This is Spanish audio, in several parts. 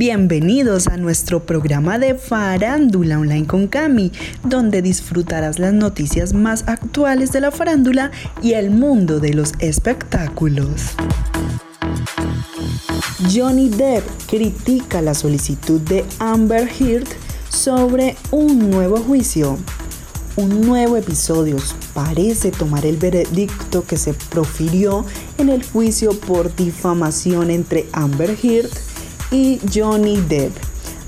Bienvenidos a nuestro programa de Farándula Online con Cami, donde disfrutarás las noticias más actuales de la farándula y el mundo de los espectáculos. Johnny Depp critica la solicitud de Amber Heard sobre un nuevo juicio. Un nuevo episodio parece tomar el veredicto que se profirió en el juicio por difamación entre Amber Heard y Johnny Depp.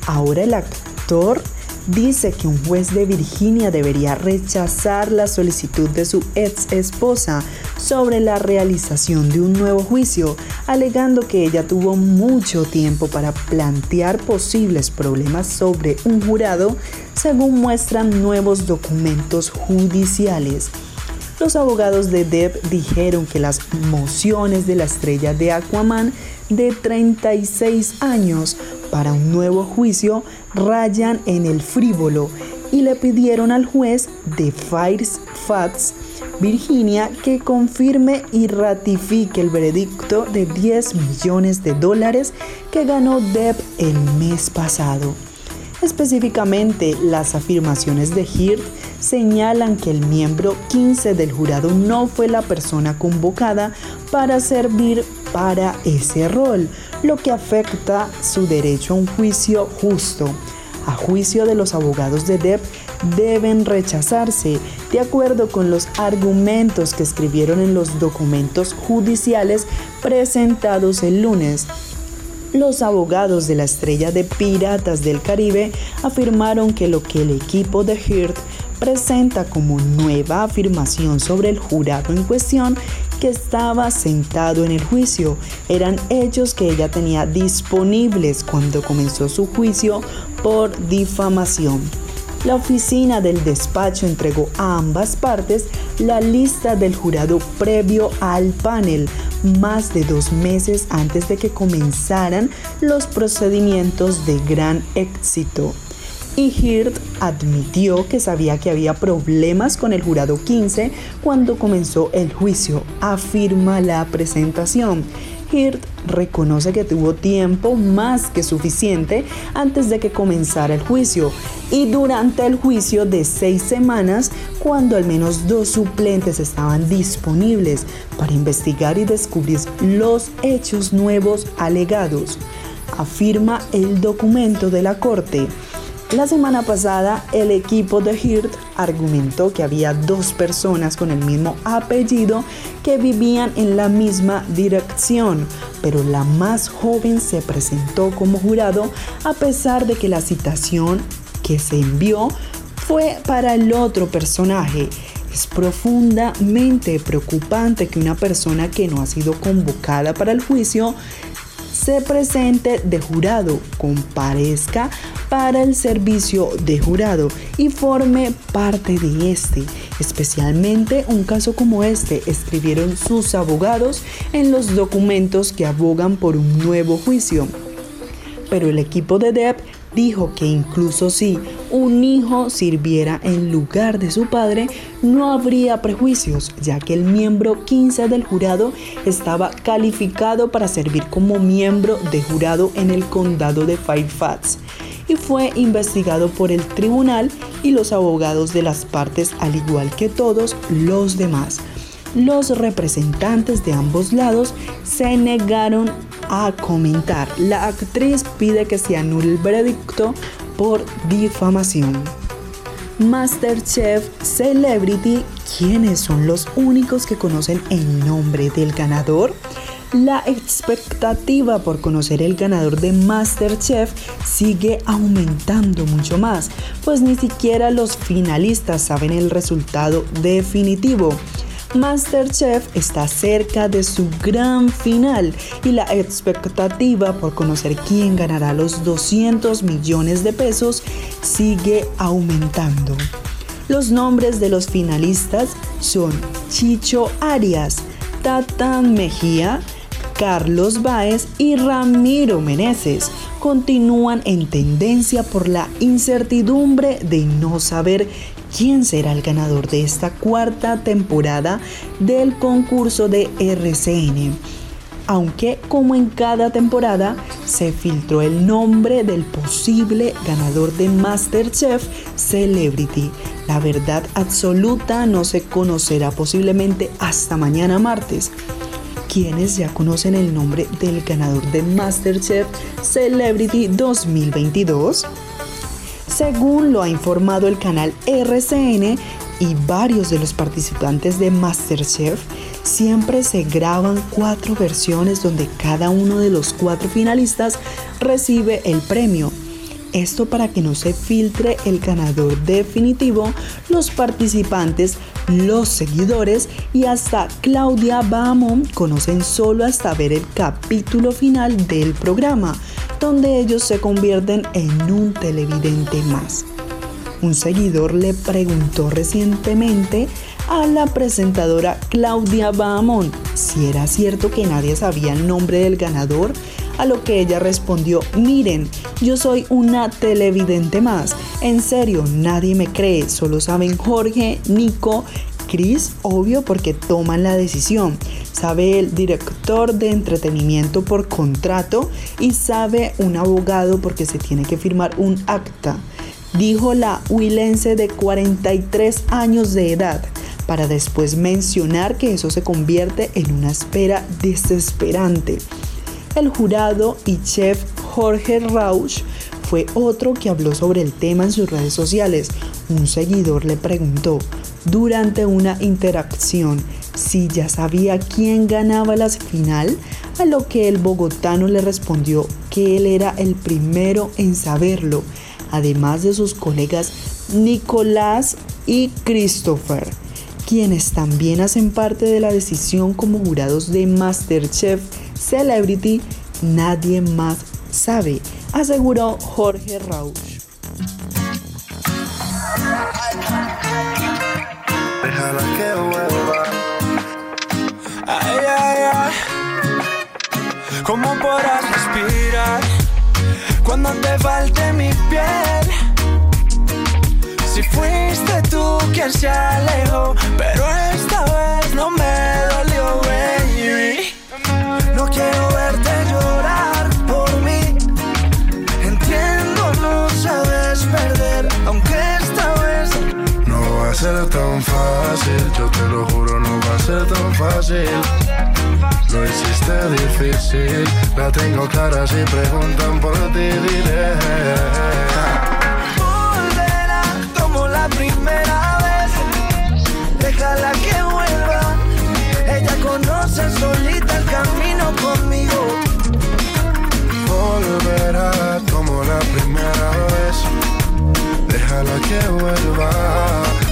Ahora el actor dice que un juez de Virginia debería rechazar la solicitud de su ex esposa sobre la realización de un nuevo juicio, alegando que ella tuvo mucho tiempo para plantear posibles problemas sobre un jurado, según muestran nuevos documentos judiciales. Los abogados de Depp dijeron que las mociones de la estrella de Aquaman de 36 años para un nuevo juicio rayan en el frívolo y le pidieron al juez de Fires Fats Virginia que confirme y ratifique el veredicto de 10 millones de dólares que ganó Depp el mes pasado. Específicamente, las afirmaciones de Hirt señalan que el miembro 15 del jurado no fue la persona convocada para servir para ese rol, lo que afecta su derecho a un juicio justo. A juicio de los abogados de Depp, deben rechazarse de acuerdo con los argumentos que escribieron en los documentos judiciales presentados el lunes. Los abogados de la estrella de Piratas del Caribe afirmaron que lo que el equipo de Heard presenta como nueva afirmación sobre el jurado en cuestión que estaba sentado en el juicio eran hechos que ella tenía disponibles cuando comenzó su juicio por difamación. La oficina del despacho entregó a ambas partes la lista del jurado previo al panel más de dos meses antes de que comenzaran los procedimientos de gran éxito y Hirt admitió que sabía que había problemas con el jurado 15 cuando comenzó el juicio, afirma la presentación. Hirt reconoce que tuvo tiempo más que suficiente antes de que comenzara el juicio y durante el juicio de seis semanas cuando al menos dos suplentes estaban disponibles para investigar y descubrir los hechos nuevos alegados, afirma el documento de la corte. La semana pasada, el equipo de Hirt argumentó que había dos personas con el mismo apellido que vivían en la misma dirección, pero la más joven se presentó como jurado a pesar de que la citación que se envió fue para el otro personaje. Es profundamente preocupante que una persona que no ha sido convocada para el juicio se presente de jurado, comparezca para el servicio de jurado y forme parte de este. Especialmente un caso como este, escribieron sus abogados en los documentos que abogan por un nuevo juicio. Pero el equipo de Depp dijo que incluso si un hijo sirviera en lugar de su padre, no habría prejuicios, ya que el miembro 15 del jurado estaba calificado para servir como miembro de jurado en el condado de Fairfax y fue investigado por el tribunal y los abogados de las partes, al igual que todos los demás. Los representantes de ambos lados se negaron a comentar. La actriz pide que se anule el veredicto por difamación. Masterchef Celebrity, ¿quiénes son los únicos que conocen el nombre del ganador? La expectativa por conocer el ganador de Masterchef sigue aumentando mucho más, pues ni siquiera los finalistas saben el resultado definitivo. Masterchef está cerca de su gran final y la expectativa por conocer quién ganará los 200 millones de pesos sigue aumentando. Los nombres de los finalistas son Chicho Arias, Tatán Mejía, Carlos Baez y Ramiro Meneses continúan en tendencia por la incertidumbre de no saber quién será el ganador de esta cuarta temporada del concurso de RCN. aunque como en cada temporada se filtró el nombre del posible ganador de MasterChef Celebrity. La verdad absoluta no se conocerá posiblemente hasta mañana martes. Quienes ya conocen el nombre del ganador de MasterChef Celebrity 2022? Según lo ha informado el canal RCN y varios de los participantes de MasterChef, siempre se graban cuatro versiones donde cada uno de los cuatro finalistas recibe el premio. Esto para que no se filtre el ganador definitivo, los participantes, los seguidores y hasta Claudia Bahamón conocen solo hasta ver el capítulo final del programa, donde ellos se convierten en un televidente más. Un seguidor le preguntó recientemente a la presentadora Claudia Bahamón si era cierto que nadie sabía el nombre del ganador, a lo que ella respondió, miren, yo soy una televidente más, en serio, nadie me cree, solo saben Jorge, Nico, Chris, obvio porque toman la decisión, sabe el director de entretenimiento por contrato y sabe un abogado porque se tiene que firmar un acta. Dijo la huilense de 43 años de edad para después mencionar que eso se convierte en una espera desesperante. El jurado y chef Jorge Rausch fue otro que habló sobre el tema en sus redes sociales. Un seguidor le preguntó durante una interacción si ya sabía quién ganaba la final, a lo que el bogotano le respondió que él era el primero en saberlo, además de sus colegas Nicolás y Christopher quienes también hacen parte de la decisión como jurados de MasterChef Celebrity, nadie más sabe, aseguró Jorge Rauch. Déjala que vuelva. Ay, ay, ay. ¿Cómo podrás respirar cuando te falte mi piel? Si fuiste tú quien se alejó, pero esta vez no me ser tan fácil. Yo te lo juro, no va a ser tan fácil. Lo hiciste difícil, la tengo clara si preguntan por ti, diré primera vez. Déjala que vuelva. Ella conoce solita el camino conmigo. Volverá como la primera vez. Déjala que vuelva.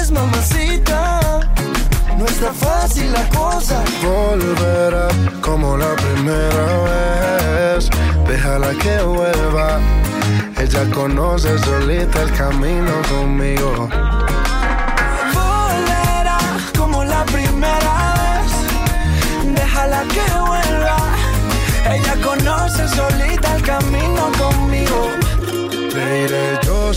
está fácil la cosa. Volverá como la primera vez. Déjala que vuelva. Ella conoce solita el camino conmigo. Volverá como la primera vez. Déjala que vuelva ella conoce solita el camino conmigo.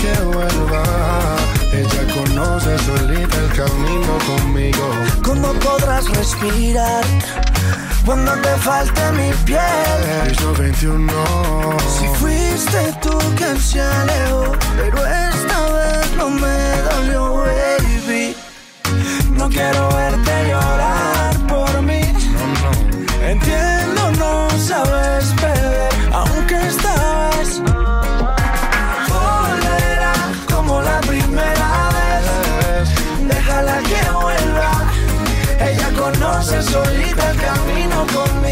que vuelva. Ella conoce solita el camino conmigo. ¿Cómo podrás respirar? Cuando te falte mi piel, piso 21. Si fuiste tú quien se alejó, pero esta vez no me dolió, baby. No quiero verte llorar por mí. No, no. Entiendo, no sabes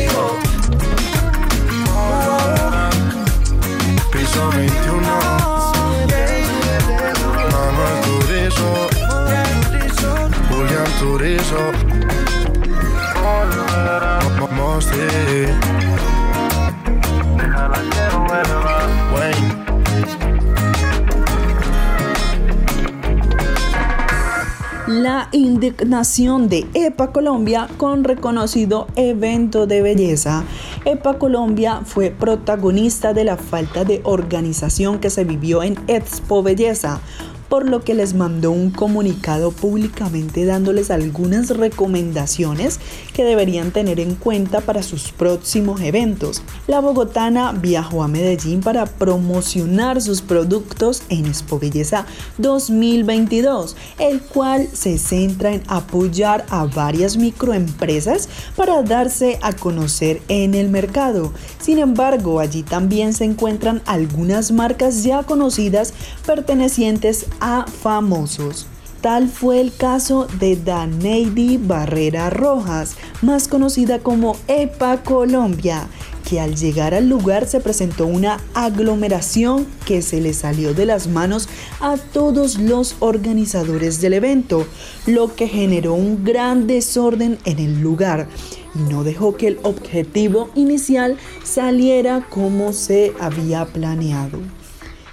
conmigo. Piso 21. Manuel Turizo. Julián Turizo. Mosty. La indignación de EPA Colombia con reconocido evento de belleza. EPA Colombia fue protagonista de la falta de organización que se vivió en Expo Belleza, por lo que les mandó un comunicado públicamente dándoles algunas recomendaciones que deberían tener en cuenta para sus próximos eventos. La bogotana viajó a Medellín para promocionar sus productos en Expo Belleza 2022, el cual se centra en apoyar a varias microempresas para darse a conocer en el mercado. Sin embargo, allí también se encuentran algunas marcas ya conocidas pertenecientes a famosos. Tal fue el caso de Daneidi Barrera Rojas, más conocida como EPA Colombia, que al llegar al lugar se presentó una aglomeración que se le salió de las manos a todos los organizadores del evento, lo que generó un gran desorden en el lugar y no dejó que el objetivo inicial saliera como se había planeado.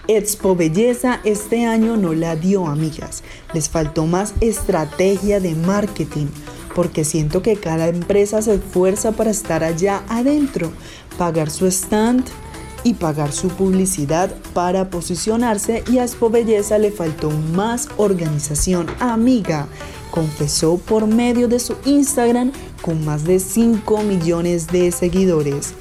Expo Belleza este año no la dio, amigas. Les faltó más estrategia de marketing, porque siento que cada empresa se esfuerza para estar allá adentro, pagar su stand y pagar su publicidad para posicionarse y a Expo Belleza le faltó más organización, amiga. Confesó por medio de su Instagram con más de 5 millones de seguidores.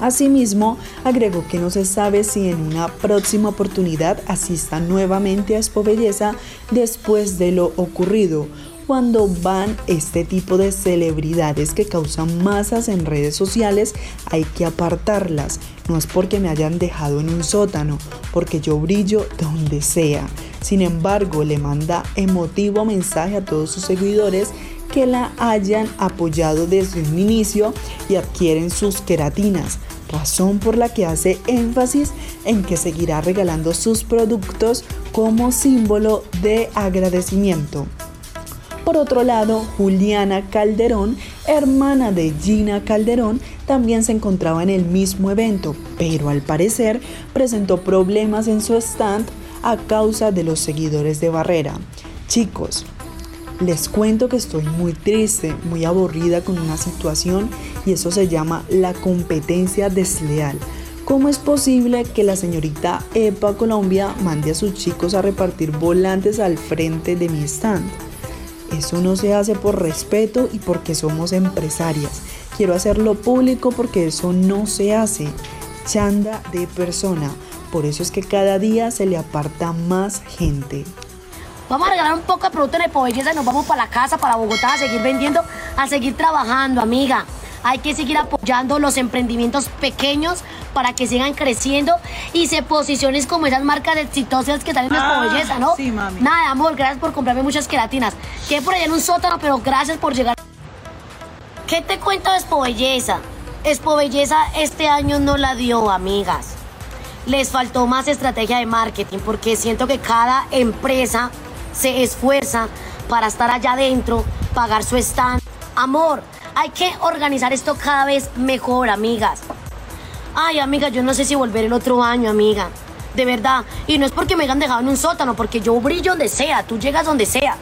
Asimismo, agregó que no se sabe si en una próxima oportunidad asista nuevamente a Expo Belleza después de lo ocurrido, cuando van este tipo de celebridades que causan masas en redes sociales, hay que apartarlas. No es porque me hayan dejado en un sótano, porque yo brillo donde sea. Sin embargo, le manda emotivo mensaje a todos sus seguidores que la hayan apoyado desde un inicio y adquieren sus queratinas razón por la que hace énfasis en que seguirá regalando sus productos como símbolo de agradecimiento. Por otro lado, Juliana Calderón, hermana de Gina Calderón, también se encontraba en el mismo evento, pero al parecer presentó problemas en su stand a causa de los seguidores de Barrera. Chicos, les cuento que estoy muy triste, muy aburrida con una situación y eso se llama la competencia desleal. ¿Cómo es posible que la señorita EPA Colombia mande a sus chicos a repartir volantes al frente de mi stand? Eso no se hace por respeto y porque somos empresarias. Quiero hacerlo público porque eso no se hace. Chanda de persona. Por eso es que cada día se le aparta más gente. Vamos a regalar un poco de producto en Belleza y nos vamos para la casa, para Bogotá, a seguir vendiendo, a seguir trabajando, amiga. Hay que seguir apoyando los emprendimientos pequeños para que sigan creciendo y se posicionen como esas marcas exitosas que están en Expo Belleza, ¿no? sí, mami. Nada, amor, gracias por comprarme muchas queratinas. Quedé por allá en un sótano, pero gracias por llegar. ¿Qué te cuento de Expo Belleza? Expo Belleza este año no la dio, amigas. Les faltó más estrategia de marketing porque siento que cada empresa se esfuerza para estar allá adentro, pagar su stand. Amor, hay que organizar esto cada vez mejor, amigas. Ay, amiga, yo no sé si volver el otro año, amiga. De verdad. Y no es porque me hayan dejado en un sótano, porque yo brillo donde sea, tú llegas donde sea.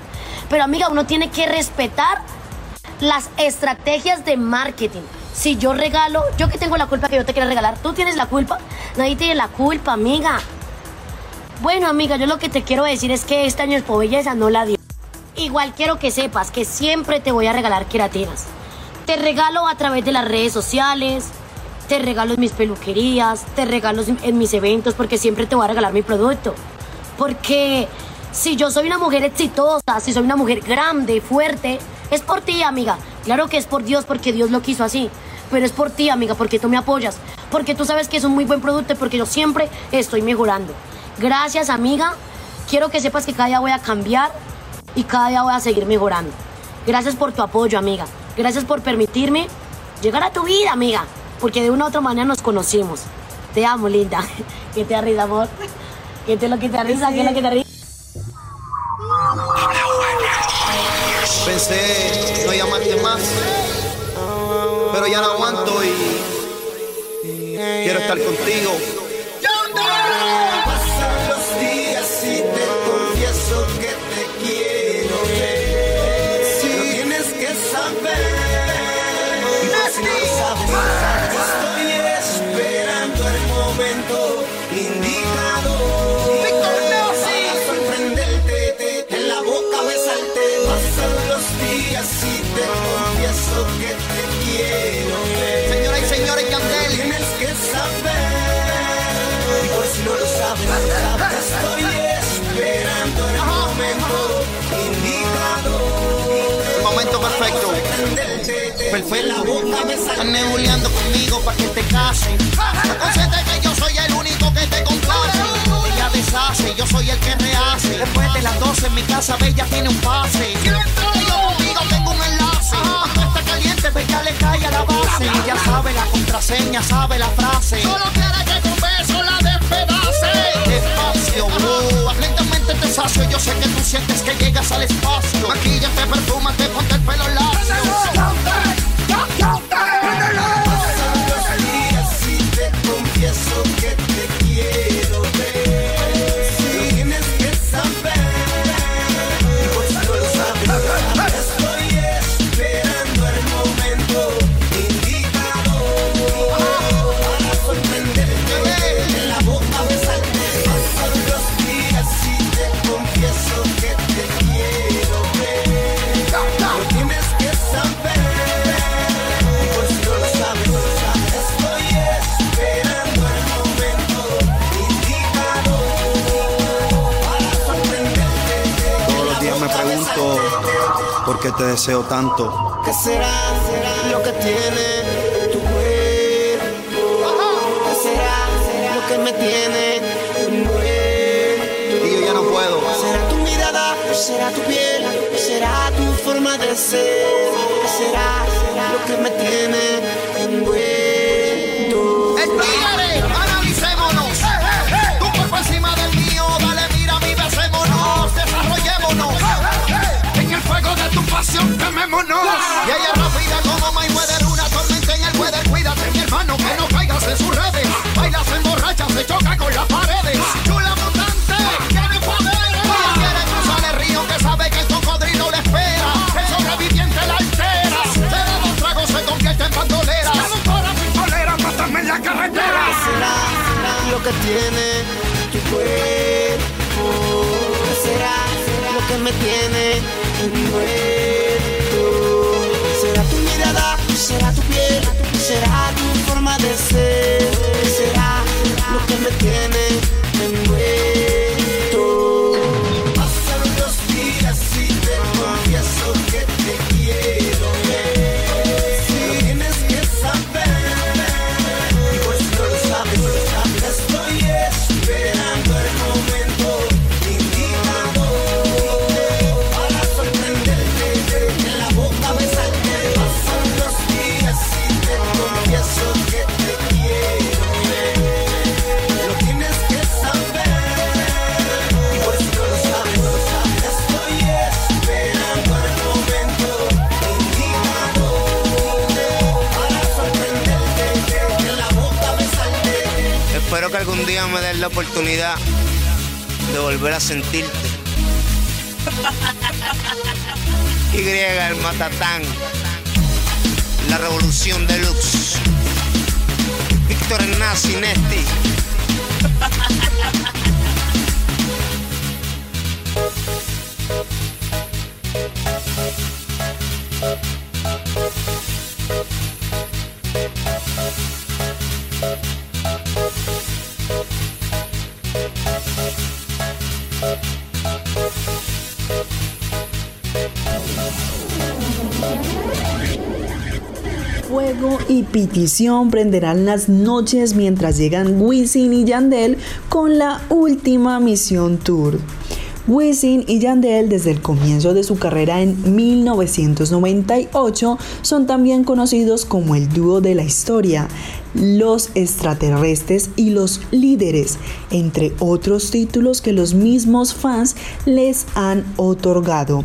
Pero, amiga, uno tiene que respetar las estrategias de marketing. Si yo regalo, yo que tengo la culpa que yo te quiera regalar, tú tienes la culpa, nadie tiene la culpa, amiga. Bueno, amiga, yo lo que te quiero decir es que este año el Belleza no la dio. Igual quiero que sepas que siempre te voy a regalar queratinas. Te regalo a través de las redes sociales, te regalo en mis peluquerías, te regalo en mis eventos, porque siempre te voy a regalar mi producto. Porque si yo soy una mujer exitosa, si soy una mujer grande, fuerte, es por ti, amiga. Claro que es por Dios, porque Dios lo quiso así. Pero es por ti, amiga, porque tú me apoyas. Porque tú sabes que es un muy buen producto, porque yo siempre estoy mejorando. Gracias, amiga. Quiero que sepas que cada día voy a cambiar y cada día voy a seguir mejorando. Gracias por tu apoyo, amiga. Gracias por permitirme llegar a tu vida, amiga. Porque de una u otra manera nos conocimos. Te amo, linda. ¿Qué te risa, amor? ¿Qué te lo que te risa? ¿Qué es lo que te risa? Pensé más. Pero ya no aguanto y quiero estar contigo. Perfecto. Están nebuleando conmigo para que te cases. Está consciente que yo soy el único que te complace. Ella deshace, yo soy el que rehace. Después de las 12 en mi casa, Bella tiene un pase. Y yo conmigo tengo un enlace. Cuando está caliente, Bella le cae a la base. Ella sabe la contraseña, sabe la frase. Solo quiere que con beso la despedace. Despacio, uh, lentamente te sacio. Yo sé que tú sientes que llegas al espacio. Maquillate, perfúmate, ponte el pelo lacio. Deseo tanto. ¿Qué será, lo que tiene tu cuerpo? ¿Qué será, lo que me tiene? Y yo ya no puedo. ¿Será tu mirada? ¿O será tu piel? ¿O será tu forma de ser? ¿Qué será lo que me tiene envuelto? ¡Estígale! Pasión, quemémonos. Y ella rápida como Mayweather, una tormenta en el weather. Cuídate, mi hermano, que no caigas en sus redes. Baila, se emborracha, se choca con las paredes. Tiene Prenderán las noches mientras llegan Wisin y Yandel con la última misión tour. Wisin y Yandel desde el comienzo de su carrera en 1998 son también conocidos como el dúo de la historia, los extraterrestres y los líderes, entre otros títulos que los mismos fans les han otorgado.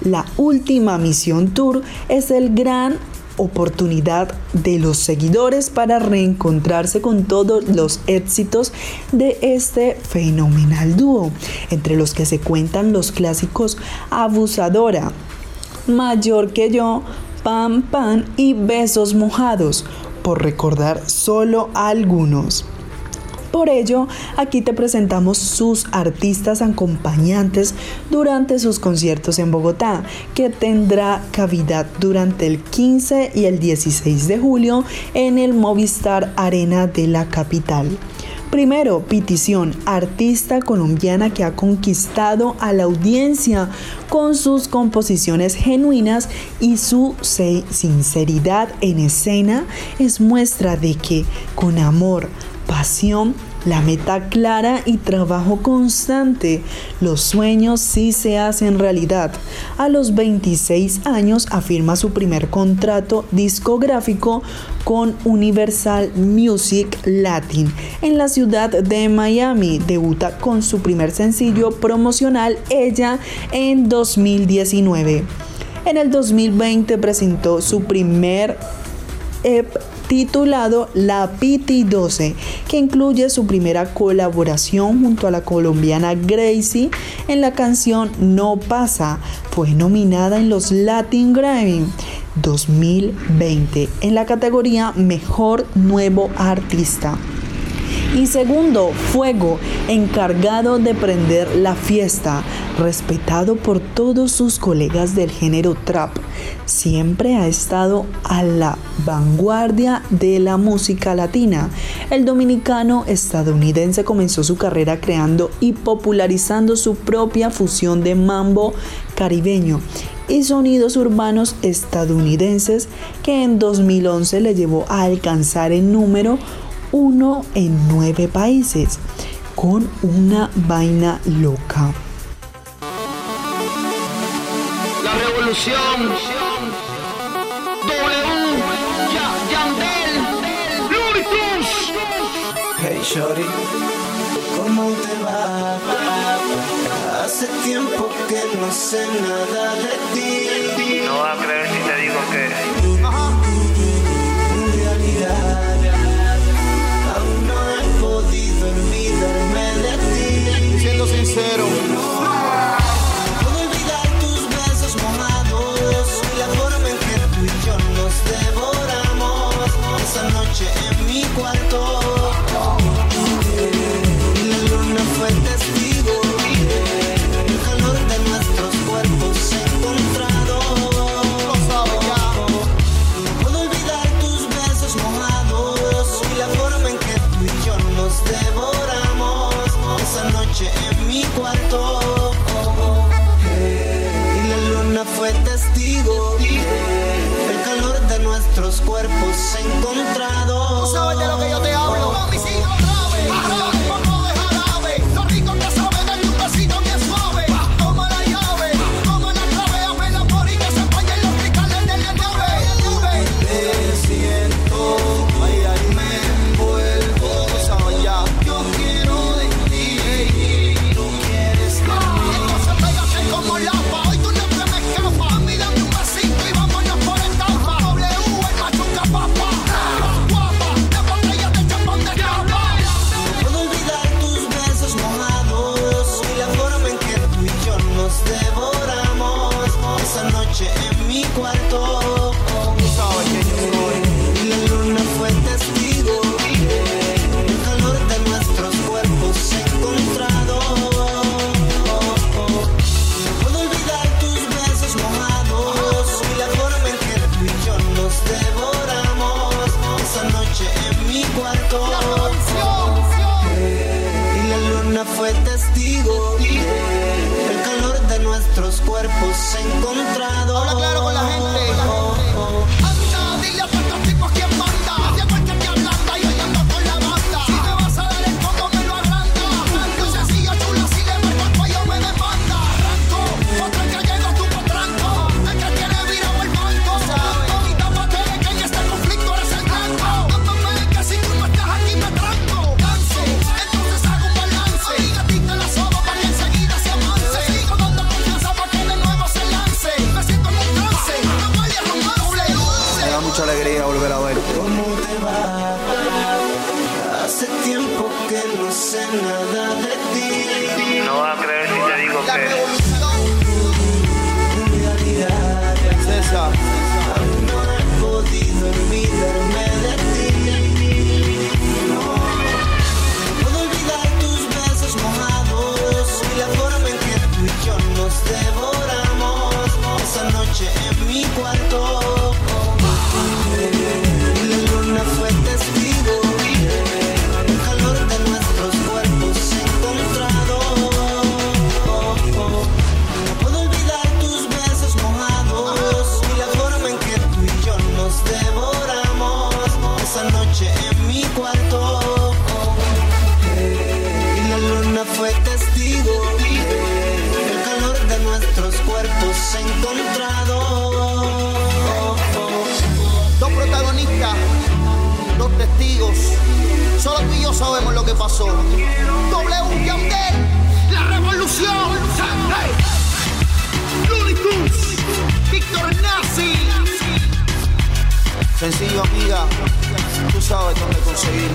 La última Misión Tour es el gran oportunidad de los seguidores para reencontrarse con todos los éxitos de este fenomenal dúo, entre los que se cuentan los clásicos Abusadora, Mayor que yo, Pam Pam y Besos Mojados, por recordar solo algunos. Por ello, aquí te presentamos sus artistas acompañantes durante sus conciertos en Bogotá, que tendrá cavidad durante el 15 y el 16 de julio en el Movistar Arena de la capital. Primero, Petición, artista colombiana que ha conquistado a la audiencia con sus composiciones genuinas y su sinceridad en escena es muestra de que con amor, pasión, la meta clara y trabajo constante. Los sueños sí se hacen realidad. A los 26 años afirma su primer contrato discográfico con Universal Music Latin en la ciudad de Miami. Debuta con su primer sencillo promocional Ella en 2019. En el 2020 presentó su primer EP titulado La Piti 12, que incluye su primera colaboración junto a la colombiana Gracie en la canción No Pasa. Fue nominada en los Latin Grammy 2020 en la categoría Mejor Nuevo Artista. Y segundo, Fuego, encargado de prender la fiesta, respetado por todos sus colegas del género trap. Siempre ha estado a la vanguardia de la música latina. El dominicano estadounidense comenzó su carrera creando y popularizando su propia fusión de mambo caribeño y sonidos urbanos estadounidenses que en 2011 le llevó a alcanzar el número uno en nueve países, con una vaina loca. La revolución. W. Ya, Yandel. Luritus. Hey Shorty, ¿cómo te va? Hace tiempo que no sé nada de ti. No vas a creer sincero, que pasó. W Yandel, la revolución. Looney Tunes, Víctor Nazi. Sencillo, amiga. Tú sabes dónde conseguir.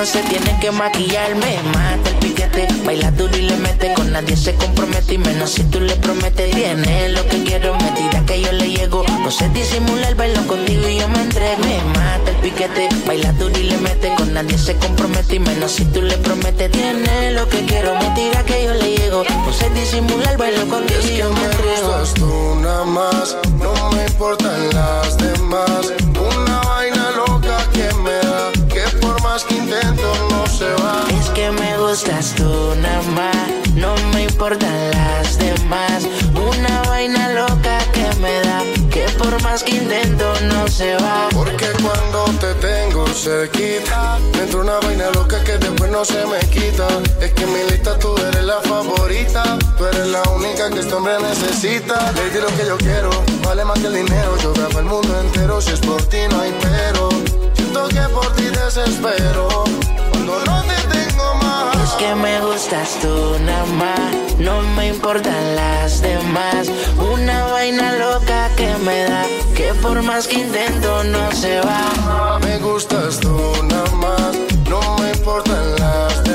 No se tiene que maquillar. Me mata el piquete, baila duro y le mete. Con nadie se compromete y menos si tú le prometes. Tiene lo que quiero, me tira que yo le llego. No sé disimular, bailo contigo y yo me entrego. Me mata el piquete, baila duro y le mete. Con nadie se compromete y menos si tú le prometes. Tiene lo que quiero, me tira que yo le llego. No sé disimular, bailo contigo y yo me entrego. tú nada más, no me importan las demás. Una vaina loca que me más que intento no se va. Es que me gustas tú nada más, no me importan las demás. Una vaina loca que me da, que por más que intento no se va. Porque cuando te tengo cerquita, me entra una vaina loca que después no se me quita. Es que en mi lista tú eres la favorita, tú eres la única que este hombre necesita. Di lo que yo quiero, vale más que el dinero. Yo grabo el mundo entero, si es por ti no hay pero. Siento que por ti desespero, cuando no te tengo más. Es que me gustas tú nada más, no me importan las demás. Una vaina loca que me da, que por más que intento no se va. Me gustas tú nada más, no me importan las demás.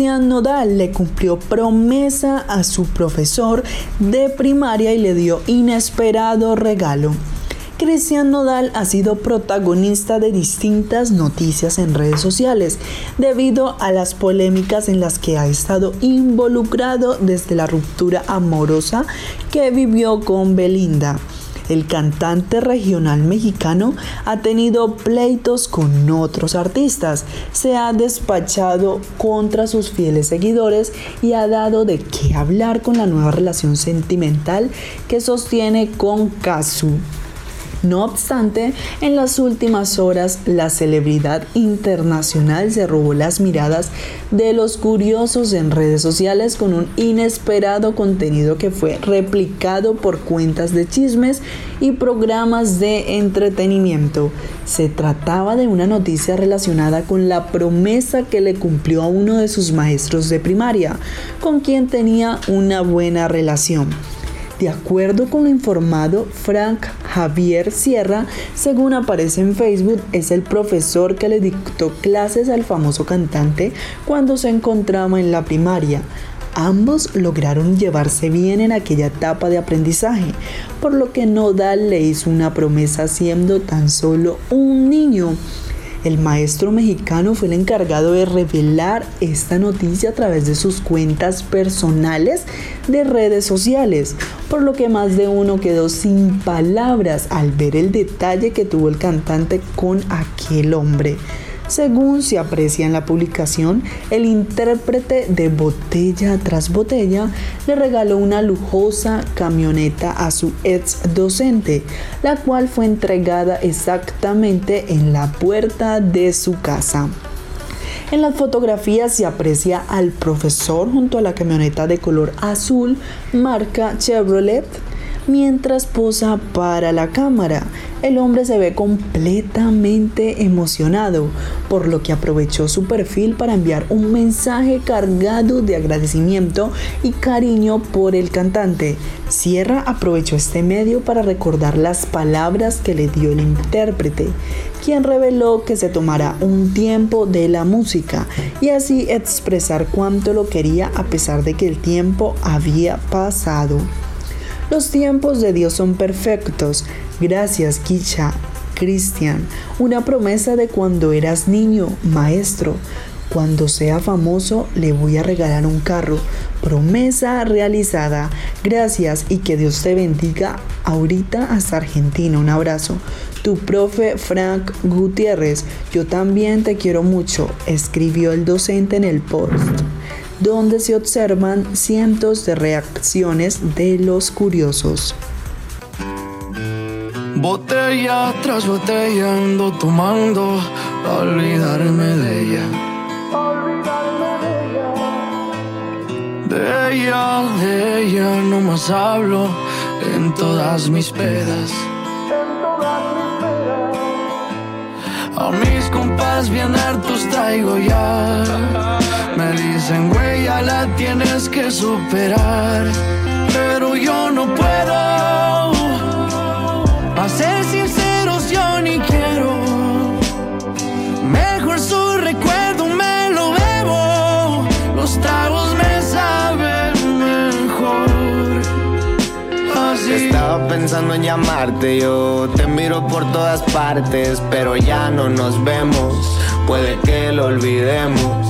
Cristian Nodal le cumplió promesa a su profesor de primaria y le dio inesperado regalo. Cristian Nodal ha sido protagonista de distintas noticias en redes sociales debido a las polémicas en las que ha estado involucrado desde la ruptura amorosa que vivió con Belinda. El cantante regional mexicano ha tenido pleitos con otros artistas, se ha despachado contra sus fieles seguidores y ha dado de qué hablar con la nueva relación sentimental que sostiene con Kazu. No obstante, en las últimas horas la celebridad internacional se robó las miradas de los curiosos en redes sociales con un inesperado contenido que fue replicado por cuentas de chismes y programas de entretenimiento. Se trataba de una noticia relacionada con la promesa que le cumplió a uno de sus maestros de primaria, con quien tenía una buena relación. De acuerdo con lo informado, Frank Javier Sierra, según aparece en Facebook, es el profesor que le dictó clases al famoso cantante cuando se encontraba en la primaria. Ambos lograron llevarse bien en aquella etapa de aprendizaje, por lo que Nodal le hizo una promesa siendo tan solo un niño. El maestro mexicano fue el encargado de revelar esta noticia a través de sus cuentas personales de redes sociales, por lo que más de uno quedó sin palabras al ver el detalle que tuvo el cantante con aquel hombre. Según se aprecia en la publicación, el intérprete de Botella tras Botella le regaló una lujosa camioneta a su ex docente, la cual fue entregada exactamente en la puerta de su casa. En las fotografías se aprecia al profesor junto a la camioneta de color azul marca Chevrolet mientras posa para la cámara. El hombre se ve completamente emocionado, por lo que aprovechó su perfil para enviar un mensaje cargado de agradecimiento y cariño por el cantante. Sierra aprovechó este medio para recordar las palabras que le dio el intérprete, quien reveló que se tomará un tiempo de la música y así expresar cuánto lo quería a pesar de que el tiempo había pasado. Los tiempos de Dios son perfectos. Gracias, Kicha. Cristian, una promesa de cuando eras niño, maestro. Cuando sea famoso le voy a regalar un carro. Promesa realizada. Gracias y que Dios te bendiga ahorita hasta Argentina. Un abrazo. Tu profe Frank Gutiérrez, yo también te quiero mucho, escribió el docente en el post donde se observan cientos de reacciones de los curiosos. Botella tras botella ando tomando para olvidarme de ella. De ella, de ella no más hablo en todas mis pedas. A mis compas bien hartos traigo ya. Me dicen, güey, ya la tienes que superar. Pero yo no puedo. A ser sinceros, yo ni quiero. Mejor su recuerdo me lo bebo. Los tragos me saben mejor. Así. Estaba pensando en llamarte, yo te miro por todas partes, pero ya no nos vemos. Puede que lo olvidemos.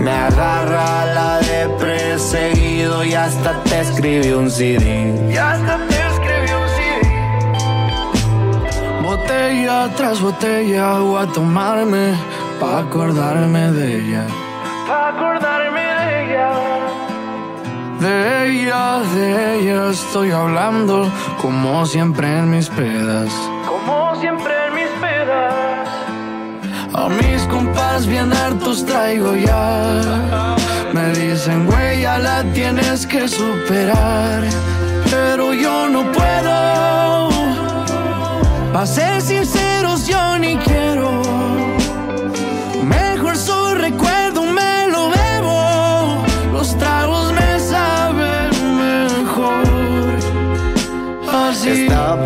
Me agarra la de perseguido y hasta te escribí un CD. Y hasta te escribí un CD. Botella tras botella voy a tomarme pa' acordarme de ella. Pa' acordarme de ella. De ella, de ella estoy hablando como siempre en mis pedas. Como siempre en mis pedas. A mis compas bien hartos traigo ya. Me dicen, güey, la tienes que superar. Pero yo no puedo. Pa' ser sinceros, yo ni quiero. Mejor su recuerdo me lo bebo. Los tragos me saben mejor. Así. Estaba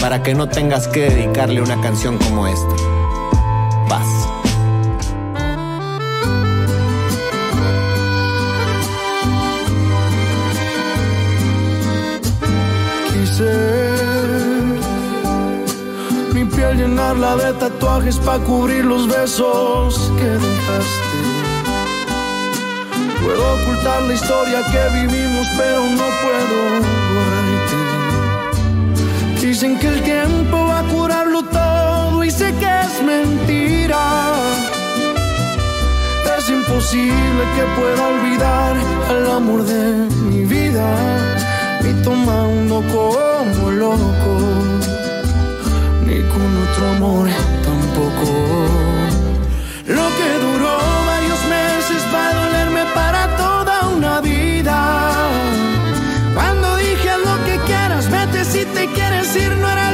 para que no tengas que dedicarle una canción como esta. Vas. Quise mi piel llenarla de tatuajes para cubrir los besos que dejaste. Puedo ocultar la historia que vivimos, pero no puedo. Dicen que el tiempo va a curarlo todo y sé que es mentira. Es imposible que pueda olvidar al amor de mi vida ni tomando como loco, ni con otro amor tampoco. Te quieres ir, no era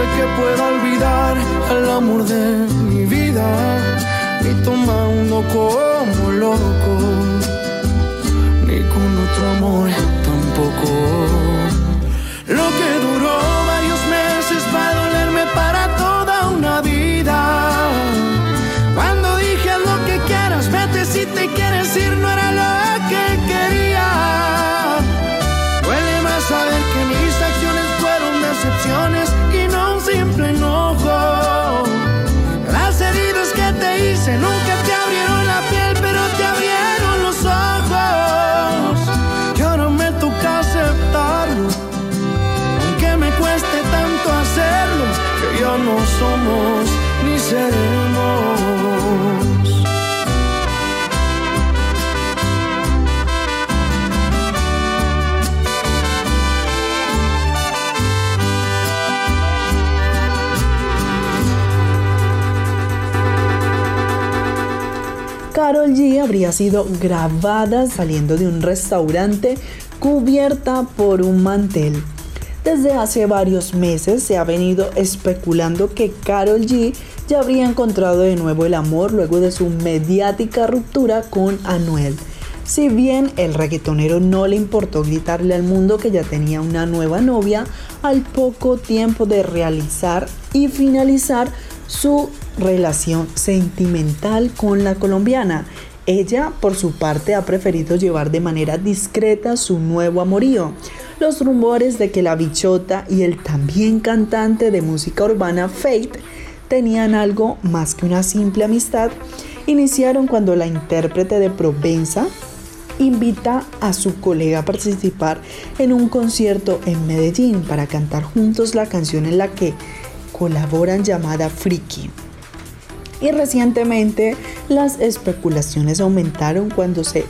imposible que pueda olvidar al amor de mi vida, ni tomando como loco, ni con otro amor tampoco. Habría sido grabada saliendo de un restaurante cubierta por un mantel. Desde hace varios meses se ha venido especulando que Carol G ya habría encontrado de nuevo el amor luego de su mediática ruptura con Anuel. Si bien el reggaetonero no le importó gritarle al mundo que ya tenía una nueva novia, al poco tiempo de realizar y finalizar su relación sentimental con la colombiana. Ella, por su parte, ha preferido llevar de manera discreta su nuevo amorío. Los rumores de que la bichota y el también cantante de música urbana Faith tenían algo más que una simple amistad, iniciaron cuando la intérprete de Provenza invita a su colega a participar en un concierto en Medellín para cantar juntos la canción en la que colaboran llamada Friki. Y recientemente las especulaciones aumentaron cuando se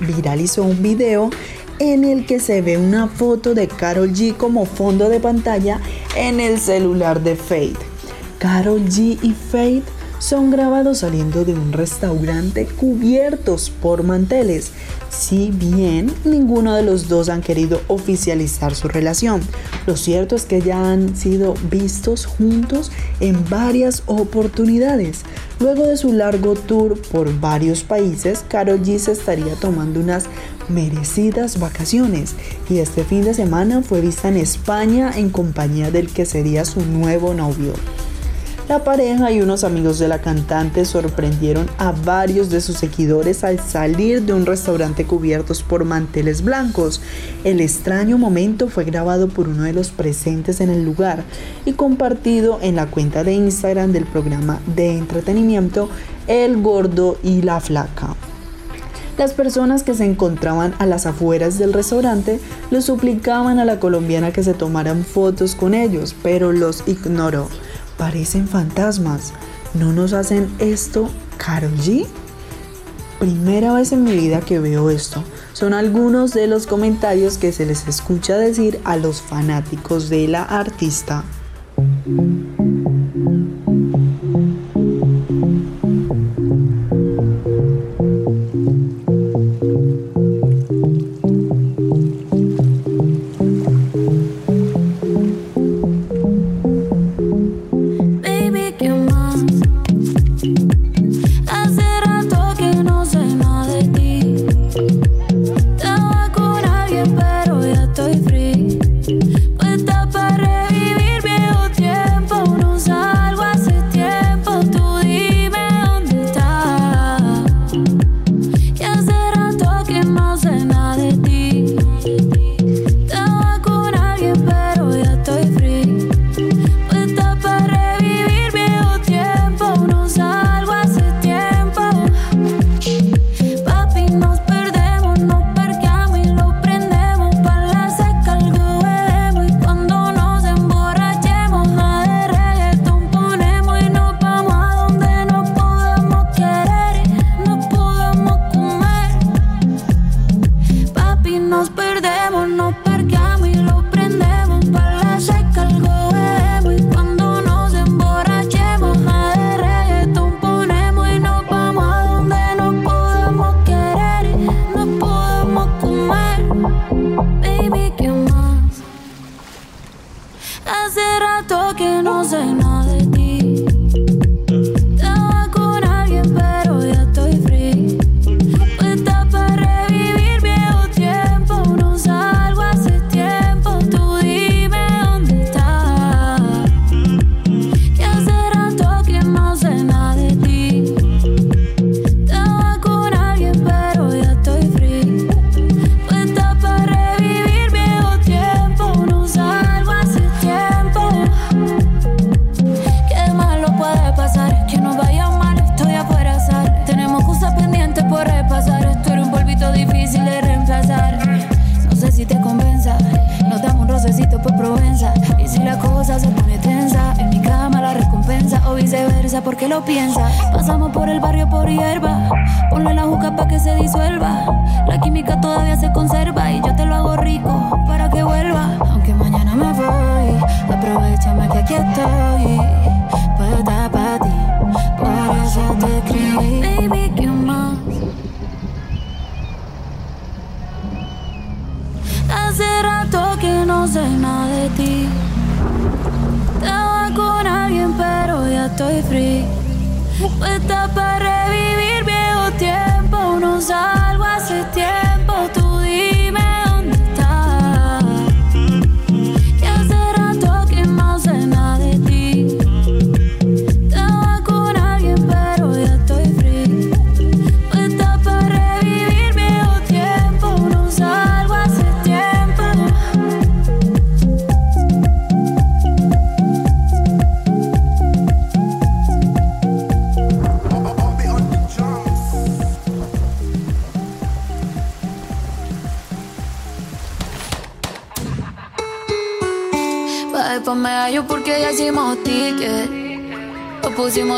viralizó un video en el que se ve una foto de Carol G como fondo de pantalla en el celular de Fate. Carol G y Fate son grabados saliendo de un restaurante cubiertos por manteles, si bien ninguno de los dos han querido oficializar su relación. Lo cierto es que ya han sido vistos juntos en varias oportunidades. Luego de su largo tour por varios países, Karol G se estaría tomando unas merecidas vacaciones y este fin de semana fue vista en España en compañía del que sería su nuevo novio. La pareja y unos amigos de la cantante sorprendieron a varios de sus seguidores al salir de un restaurante cubiertos por manteles blancos. El extraño momento fue grabado por uno de los presentes en el lugar y compartido en la cuenta de Instagram del programa de entretenimiento El Gordo y la Flaca. Las personas que se encontraban a las afueras del restaurante le suplicaban a la colombiana que se tomaran fotos con ellos, pero los ignoró parecen fantasmas. ¿No nos hacen esto, Karol G? Primera vez en mi vida que veo esto. Son algunos de los comentarios que se les escucha decir a los fanáticos de la artista.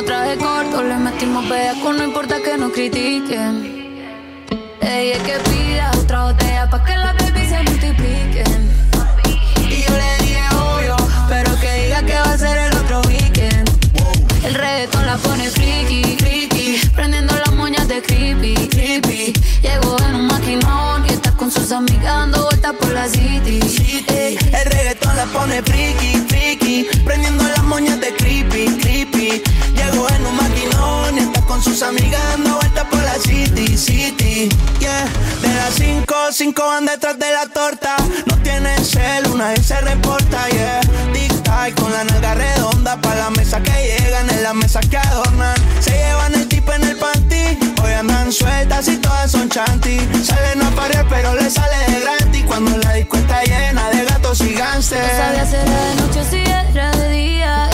Traje corto, le metimos con no importa que nos critiquen. Ella es que pida otra botella pa' que la baby se multipliquen. Y yo le dije obvio, pero que diga que va a ser el otro weekend. El reggaetón la pone friki, friki, prendiendo las moñas de creepy, creepy. Llegó en un maquinón y está con sus amigas dando vueltas por la city. El reggaetón la pone friki, cinco, cinco van detrás de la torta. No tiene cel, una vez se reporta, yeah. Tic con la nalga redonda pa' la mesa que llegan, en la mesa que adornan. Se llevan el tipo en el panty, hoy andan sueltas y todas son chanty. Salen a parir pero le sale de gratis cuando la disco está llena de gatos y gánster. No sabía si era de noche si era de día.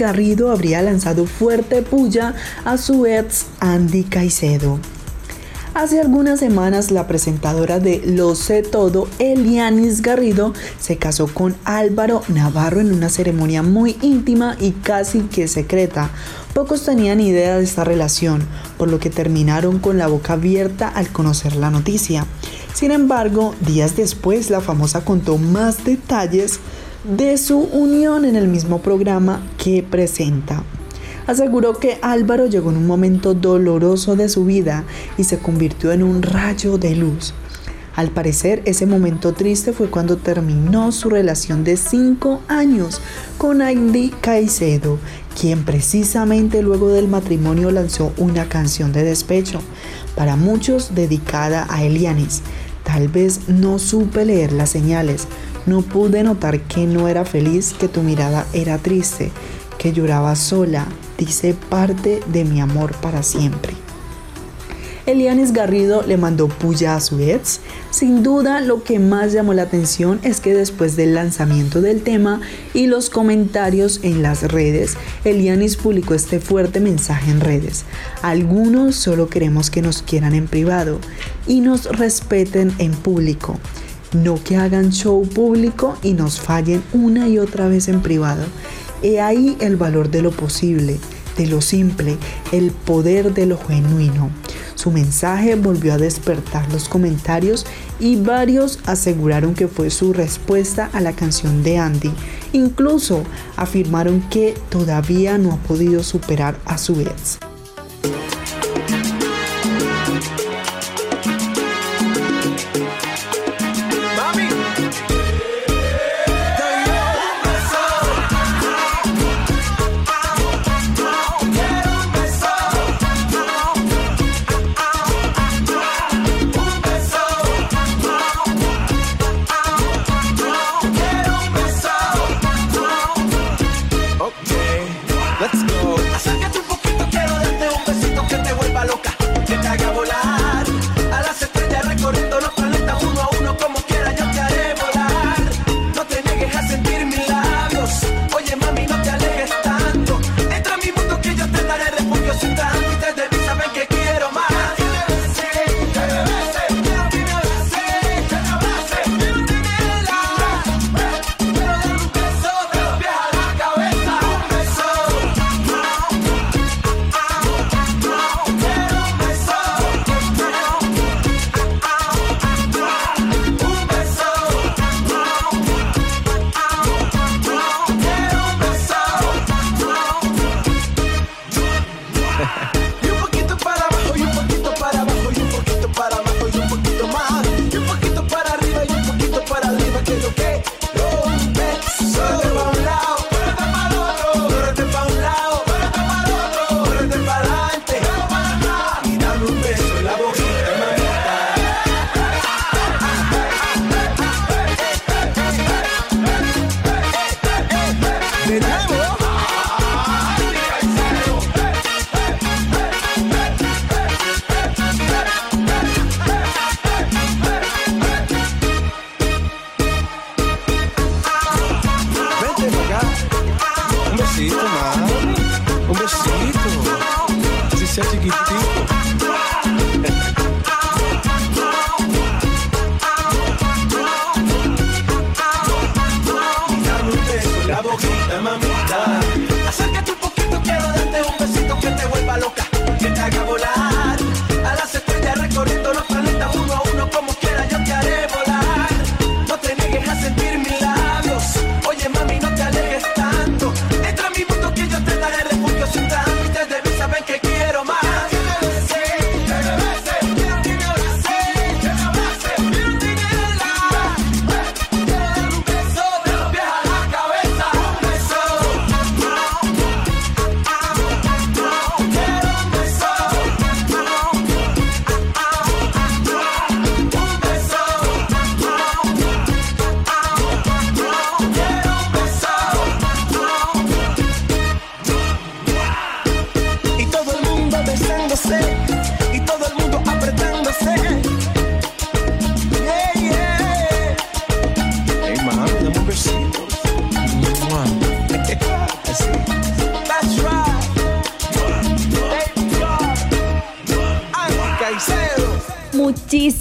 Garrido habría lanzado fuerte puya a su ex Andy Caicedo. Hace algunas semanas la presentadora de Lo sé todo, Elianis Garrido, se casó con Álvaro Navarro en una ceremonia muy íntima y casi que secreta. Pocos tenían idea de esta relación, por lo que terminaron con la boca abierta al conocer la noticia. Sin embargo, días después la famosa contó más detalles de su unión en el mismo programa que presenta. Aseguró que Álvaro llegó en un momento doloroso de su vida y se convirtió en un rayo de luz. Al parecer, ese momento triste fue cuando terminó su relación de 5 años con Andy Caicedo, quien precisamente luego del matrimonio lanzó una canción de despecho, para muchos dedicada a Elianis. Tal vez no supe leer las señales, no pude notar que no era feliz, que tu mirada era triste, que lloraba sola, dice parte de mi amor para siempre. Elianis Garrido le mandó puya a su ex. Sin duda, lo que más llamó la atención es que después del lanzamiento del tema y los comentarios en las redes, Elianis publicó este fuerte mensaje en redes. Algunos solo queremos que nos quieran en privado y nos respeten en público. No que hagan show público y nos fallen una y otra vez en privado. He ahí el valor de lo posible, de lo simple, el poder de lo genuino. Su mensaje volvió a despertar los comentarios y varios aseguraron que fue su respuesta a la canción de Andy. Incluso afirmaron que todavía no ha podido superar a su ex. Let's go.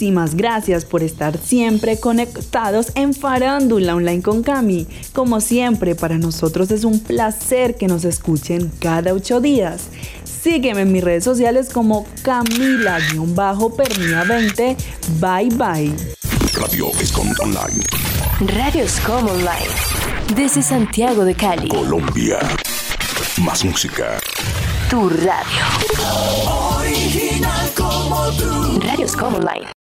Muchísimas gracias por estar siempre conectados en Farándula Online con Cami. Como siempre, para nosotros es un placer que nos escuchen cada ocho días. Sígueme en mis redes sociales como Camila-Pernia20. Bye bye. Radio Escom Online. Radio Escom Online. Desde Santiago de Cali. Colombia. Más música. Tu radio. Original como tú. Radios Online.